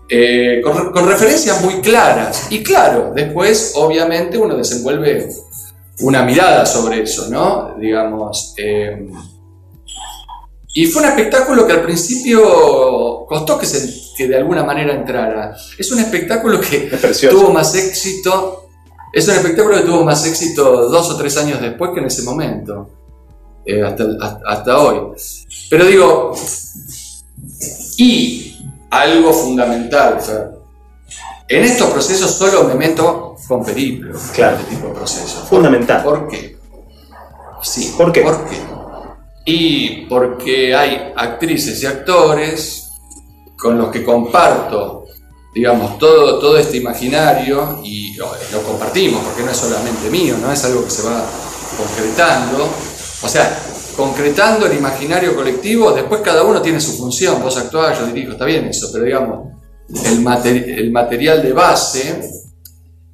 eh, con, referencias muy claras. Y claro, después, obviamente, uno desenvuelve una mirada sobre eso, ¿no? Digamos. Eh, y fue un espectáculo que al principio costó que, se, que de alguna manera entrara. Es un espectáculo que tuvo más éxito. Es un espectáculo que tuvo más éxito dos o tres años después que en ese momento. Eh, hasta, hasta, hoy. Pero digo, y algo fundamental, en estos procesos solo me meto con periplo. Claro. Este tipo de procesos. Fundamental. ¿Por qué? Sí. ¿Por qué? ¿Por qué? y porque hay actrices y actores con los que comparto, digamos, todo, todo este imaginario y lo, compartimos, porque no es solamente mío, no es algo que se va concretando. O sea, concretando el imaginario colectivo, después cada uno tiene su función, vos actuás, yo dirijo, está bien eso, pero digamos, el, el material de base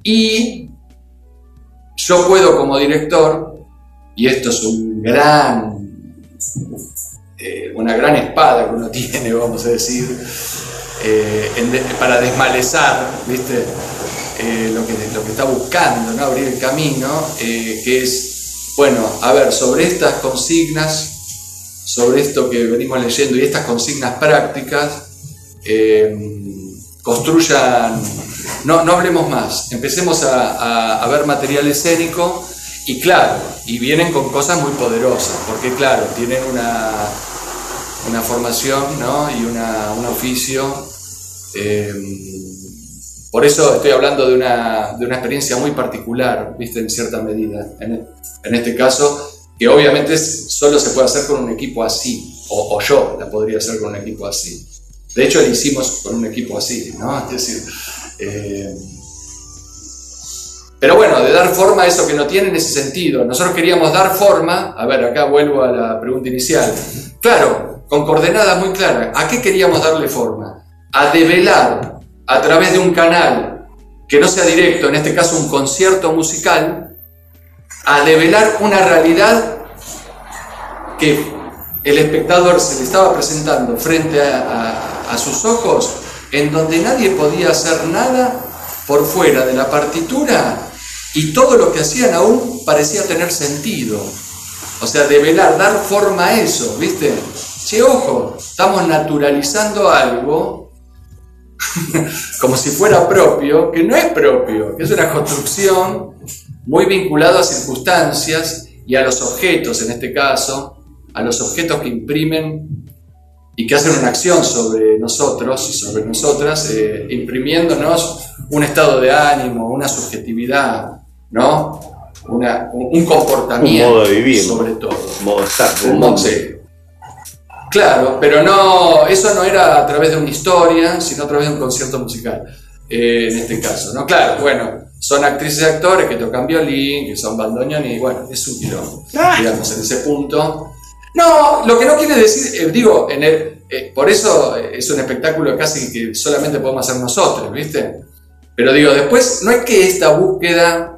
y yo puedo como director, y esto es un gran eh, una gran espada que uno tiene, vamos a decir, eh, para desmalezar, ¿viste? Eh, lo, que, lo que está buscando, ¿no? abrir el camino, que es, bueno, a ver, sobre estas consignas, sobre esto que venimos leyendo y estas consignas prácticas, construyan, no, no hablemos más, empecemos a, a ver material escénico y claro, y vienen con cosas muy poderosas, porque claro, tienen una, una formación ¿no? y una, un oficio. Em, por eso estoy hablando de una, de una, experiencia muy particular, ¿viste? En cierta medida. En, este caso, que obviamente solo se puede hacer con un equipo así, o, yo la podría hacer con un equipo así. De hecho, lo hicimos con un equipo así, ¿no? Es decir, eh, pero bueno, de dar forma a eso que no tiene en ese sentido. Nosotros queríamos dar forma, a ver, acá vuelvo a la pregunta inicial. Claro, con coordenadas muy claras. ¿A qué queríamos darle forma? A develar a través de un canal que no sea directo, en este caso un concierto musical, a develar una realidad que el espectador se le estaba presentando frente a, sus ojos en donde nadie podía hacer nada por fuera de la partitura y todo lo que hacían aún parecía tener sentido. O sea, develar, dar forma a eso, ¿viste? Che, ojo, estamos naturalizando algo como si fuera propio, que no es propio, que es una construcción muy vinculada a circunstancias y a los objetos, en este caso, a los objetos que imprimen y que hacen una acción sobre nosotros y sobre nosotras, eh, imprimiéndonos un estado de ánimo, una subjetividad, ¿no? un, comportamiento. Un modo de vivir. Sobre todo. Un modo de estar. Un modo, Claro, pero no, eso no era a través de una historia, sino a través de un concierto musical, eh, en este caso, ¿no? Claro, bueno, son actrices y actores que tocan violín, que son bandoneón y bueno, es un quilombo, ah. digamos, en ese punto. No, lo que no quiere decir, eh, digo, en el, eh, por eso es un espectáculo casi que solamente podemos hacer nosotros, ¿viste? Pero digo, después no es que esta búsqueda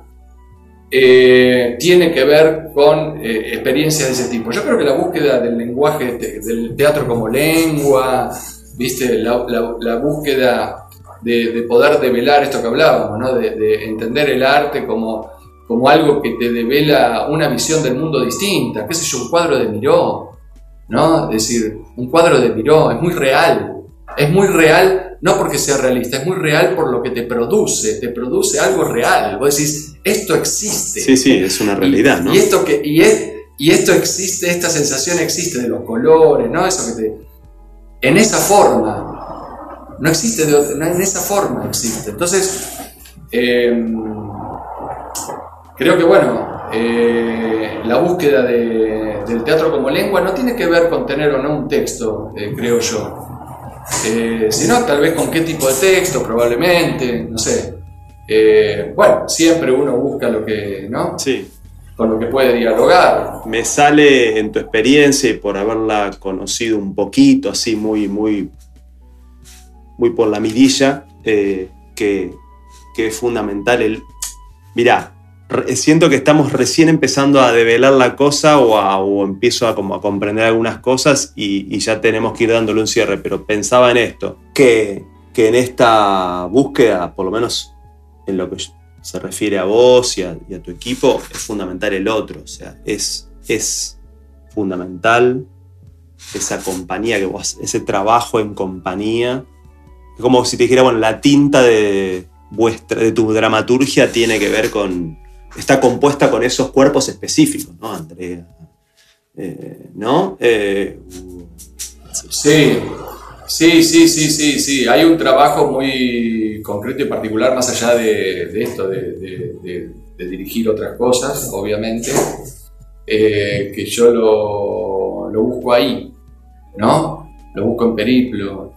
eh, tiene que ver con experiencias de ese tipo. Yo creo que la búsqueda del lenguaje, del teatro como lengua, ¿viste? La, búsqueda de, poder develar esto que hablábamos, ¿no? de, de entender el arte como como algo que te devela una visión del mundo distinta, qué sé yo, un cuadro de Miró, ¿no? Es decir, un cuadro de Miró es muy real, es muy real no porque sea realista, es muy real por lo que te produce, te produce algo real, vos decís, esto existe. Sí, sí, es una realidad, ¿no? Y esto, que, y es, y esto existe, esta sensación existe de los colores, ¿no? Eso que te... En esa forma, no existe de otra, en esa forma existe. Entonces, eh, Creo que, bueno, eh, la búsqueda del teatro como lengua no tiene que ver con tener o no un texto, eh, creo yo, eh, sino tal vez con qué tipo de texto, probablemente, no sé. bueno, siempre uno busca lo que, ¿no? Sí. Con lo que puede dialogar. Me sale en tu experiencia y por haberla conocido un poquito, así muy, muy, muy por la mirilla, que, que es fundamental el. Mirá, siento que estamos recién empezando a develar la cosa o, empiezo a, como a comprender algunas cosas y, ya tenemos que ir dándole un cierre, pero pensaba en esto, que, que en esta búsqueda, por lo menos en lo que se refiere a vos y a, tu equipo, es fundamental el otro, o sea, es, es fundamental esa compañía, que ese trabajo en compañía, como si te dijera, bueno, la tinta de, vuestra, de tu dramaturgia tiene que ver con, está compuesta con esos cuerpos específicos, ¿no, Andrea? Eh, ¿No? Eh, sí, sí, sí, sí, sí, sí. Hay un trabajo muy concreto y particular más allá de, esto, de, dirigir otras cosas, obviamente, eh, que yo lo, busco ahí, ¿no? Lo busco en periplo.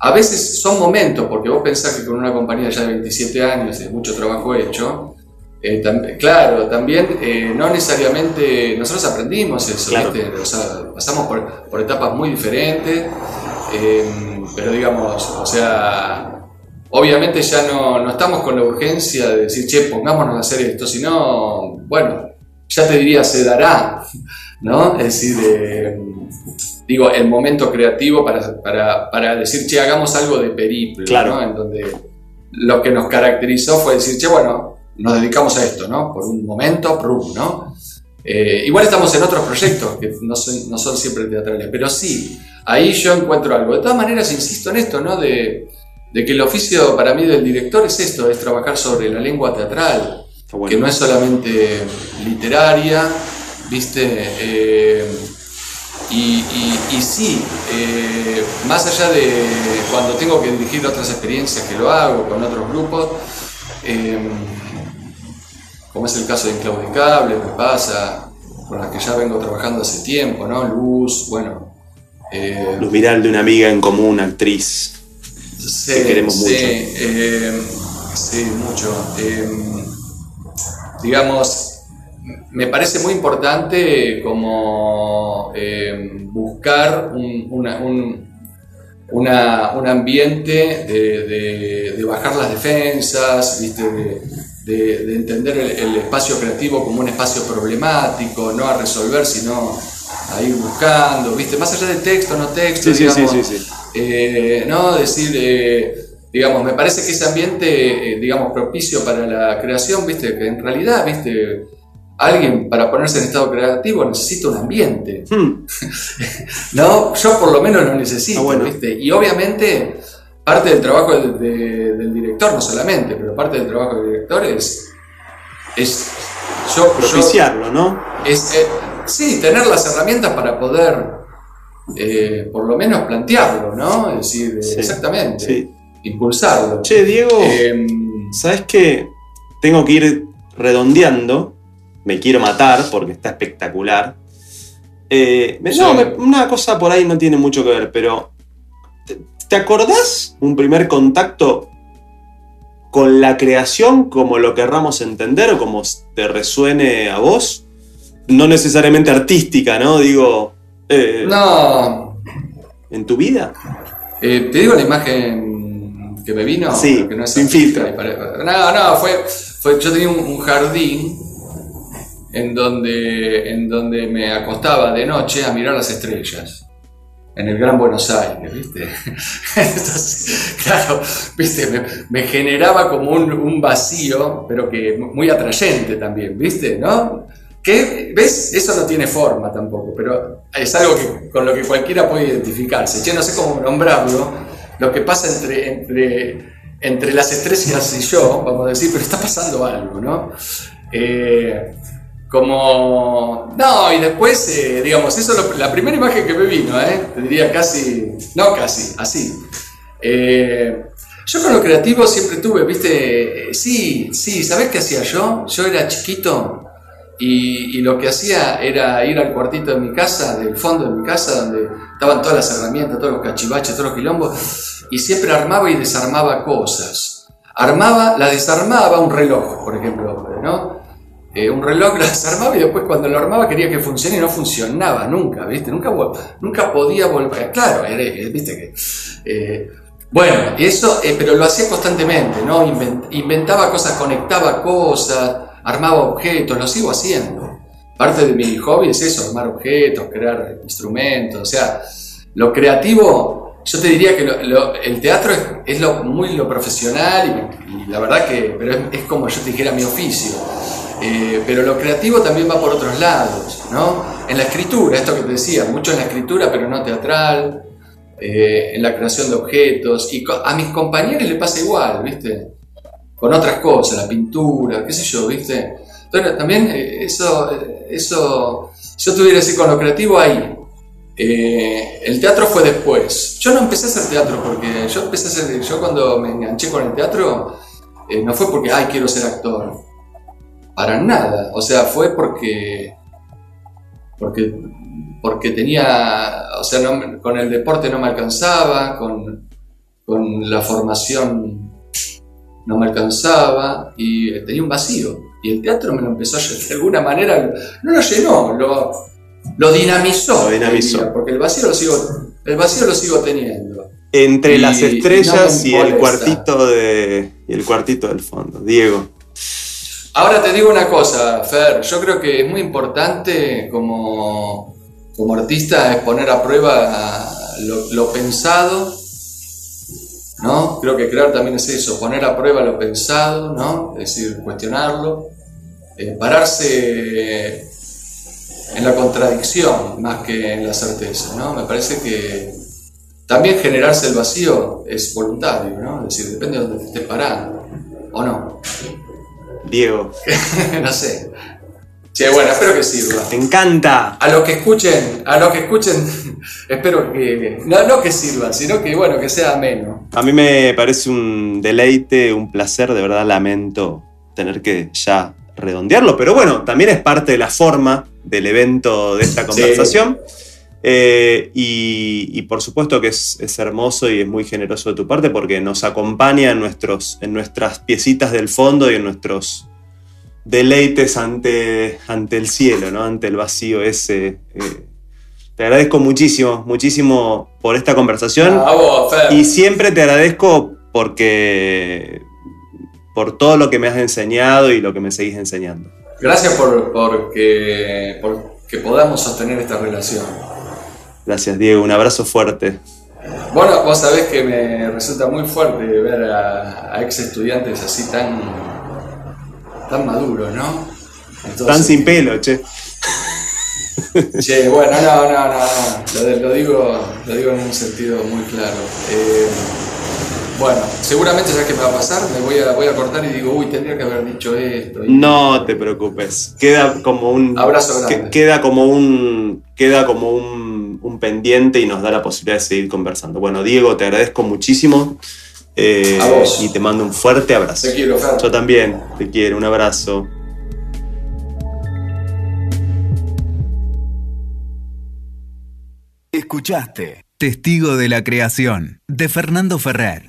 a veces son momentos, porque vos pensás que con una compañía ya de 27 años y mucho trabajo hecho, eh, claro, también eh, no necesariamente nosotros aprendimos eso, pasamos por, etapas muy diferentes, em, pero digamos, o sea, obviamente ya no, estamos con la urgencia de decir, che, pongámonos a hacer esto, sino, bueno, ya te diría, se dará, ¿no? Es decir, digo, el momento creativo para, para, decir, che, hagamos algo de periplo, ¿no? En donde lo que nos caracterizó fue decir, che, bueno, nos dedicamos a esto, ¿no? Por un momento, prum, ¿no? Eh, igual estamos en otros proyectos que no son, no son, siempre teatrales, pero sí, ahí yo encuentro algo. De todas maneras, insisto en esto, ¿no? De, que el oficio para mí del director es esto, es trabajar sobre la lengua teatral, que no es solamente literaria, ¿viste? Eh, y, sí, eh, más allá de cuando tengo que dirigir otras experiencias que lo hago con otros grupos, como es el caso de Inclaudicable, me pasa, con las que ya vengo trabajando hace tiempo, ¿no? Luz, bueno. Eh, Luz Viral de una amiga en común, actriz. Sí, que queremos mucho. Eh, sí, mucho. Eh, digamos, me parece muy importante como buscar un, un, ambiente de, bajar las defensas, ¿viste? de, entender el, espacio creativo como un espacio problemático, no a resolver, sino a ir buscando, ¿viste? Más allá de texto, no texto, sí, digamos, sí, sí. eh, ¿no? Decir, eh, digamos, me parece que ese ambiente, eh, digamos, propicio para la creación, ¿viste? Que en realidad, ¿viste? Alguien para ponerse en estado creativo necesita un ambiente, Hmm, ¿no? Yo por lo menos lo necesito, Ah, bueno. ¿viste? Y obviamente parte del trabajo del, de- del director, no solamente, pero parte del trabajo del director es, es yo, yo- propiciarlo, ¿no? es, eh, sí, tener las herramientas para poder eh, por lo menos plantearlo, ¿no? Es decir, eh, Sí, exactamente, Sí. impulsarlo. Che, Diego, Em, ¿sabes qué? Tengo que ir redondeando. Me quiero matar porque está espectacular. Eh, no, me- una cosa por ahí no tiene mucho que ver, pero. ¿Te, acordás un primer contacto con la creación como lo querramos entender o como te resuene a vos? No necesariamente artística, ¿no? Digo. eh, no, ¿En tu vida? eh, te digo la imagen que me vino. Sí, que no es sin filtro. No, no, fue, fue- yo tenía un, un jardín en donde, en donde me acostaba de noche a mirar las estrellas. En el Gran Buenos Aires, ¿viste? Entonces, claro, ¿viste? Me, me generaba como un, un vacío, pero que muy atrayente también, ¿viste? ¿No? Que, ¿ves? Eso no tiene forma tampoco, pero es algo que, con lo que cualquiera puede identificarse. Che, no sé cómo nombrarlo, lo que pasa entre, entre, entre las estrellas y yo, vamos a decir, pero está pasando algo, ¿no? Eh, como... No, y después, eh, digamos, eso la primera imagen que me vino, ¿eh? Te diría casi, no casi, así. Eh, yo con lo creativo siempre tuve, viste, Eh, sí, sí, ¿sabés qué hacía yo? Yo era chiquito y, y lo que hacía era ir al cuartito de mi casa, del fondo de mi casa, donde estaban todas las herramientas, todos los cachivaches, todos los quilombos, y siempre armaba y desarmaba cosas. Armaba, la desarmaba un reloj, por ejemplo, ¿no? Eh, un reloj lo desarmaba y después cuando lo armaba quería que funcione y no funcionaba nunca, ¿viste? Nunca, nunca podía volver. Claro, era- eh, ¿viste que? eh, bueno, eso, pero lo hacía constantemente, ¿no? Inven- inventaba cosas, conectaba cosas, armaba objetos, lo sigo haciendo. Parte de mi hobby es eso, armar objetos, crear instrumentos, o sea, lo creativo, yo te diría que el teatro es, lo, muy lo profesional y, y la verdad que, pero es, es como yo te dijera mi oficio. Eh, pero lo creativo también va por otros lados, ¿no? En la escritura, esto que te decía, mucho en la escritura, pero no teatral, eh, en la creación de objetos, y a mis compañeros les pasa igual, ¿viste? Con otras cosas, la pintura, qué sé yo, ¿viste? Entonces también eh, eso, eso, yo tuviera decir con lo creativo ahí, el teatro fue después. Yo no empecé a hacer teatro porque yo empecé a hacer, yo cuando me enganché con el teatro, no fue porque, ay, quiero ser actor. Para nada. O sea, fue porque. Porque, porque tenía. O sea, no con el deporte no me alcanzaba, con, con la formación no me alcanzaba y tenía un vacío. Y el teatro me lo empezó a llenar de alguna manera. No lo llenó, lo, lo dinamizó. Lo dinamizó. diría, Porque el vacío lo sigo, el vacío lo sigo teniendo. Entre Y- las y no estrellas y, el cuartito de. y el cuartito del fondo. Diego. Ahora te digo una cosa, Fer, yo creo que es muy importante como, como artista poner a prueba lo, lo pensado, ¿no? Creo que crear también es eso, poner a prueba lo pensado, ¿no? Es decir, cuestionarlo, eh, pararse en la contradicción más que en la certeza, ¿no? Me parece que también generarse el vacío es voluntario, ¿no? Es decir, depende de donde te estés parando, ¿o no? Diego. no sé. Che, bueno, espero que sirva. ¡Te encanta! A los que escuchen, a los que escuchen, espero que, no, no que sirva, sino que, bueno, que sea ameno. A mí me parece un deleite, un placer, de verdad lamento tener que ya redondearlo, pero bueno, también es parte de la forma del evento de esta conversación. Eh, y, y por supuesto que es, es hermoso y es muy generoso de tu parte porque nos acompaña en, nuestros, en nuestras piecitas del fondo y en nuestros deleites ante, ante el cielo, ¿no? ante el vacío ese. Eh, te agradezco muchísimo, muchísimo por esta conversación. Y siempre te agradezco porque por todo lo que me has enseñado y lo que me seguís enseñando. Gracias por, porque, por, que podamos sostener esta relación. Gracias, Diego. Un abrazo fuerte. Bueno, vos sabés que me resulta muy fuerte ver a, a ex estudiantes así tan, tan maduros, ¿no? Entonces, Tan sin pelo, che. Che, bueno, no, no, no, no. Lo, de- lo digo, lo digo en un sentido muy claro. Eh, bueno, seguramente ya que me va a pasar, me voy a, voy a cortar y digo, uy, tendría que haber dicho esto. y- No te preocupes. Queda como un. Abrazo grande. que- queda como un. Queda como un, un pendiente y nos da la posibilidad de seguir conversando. Bueno, Diego, te agradezco muchísimo. eh, A vos. Y te mando un fuerte abrazo. Te quiero, Fer. Yo también te quiero. Un abrazo. Escuchaste Testigo de la Creación de Fernando Ferrer.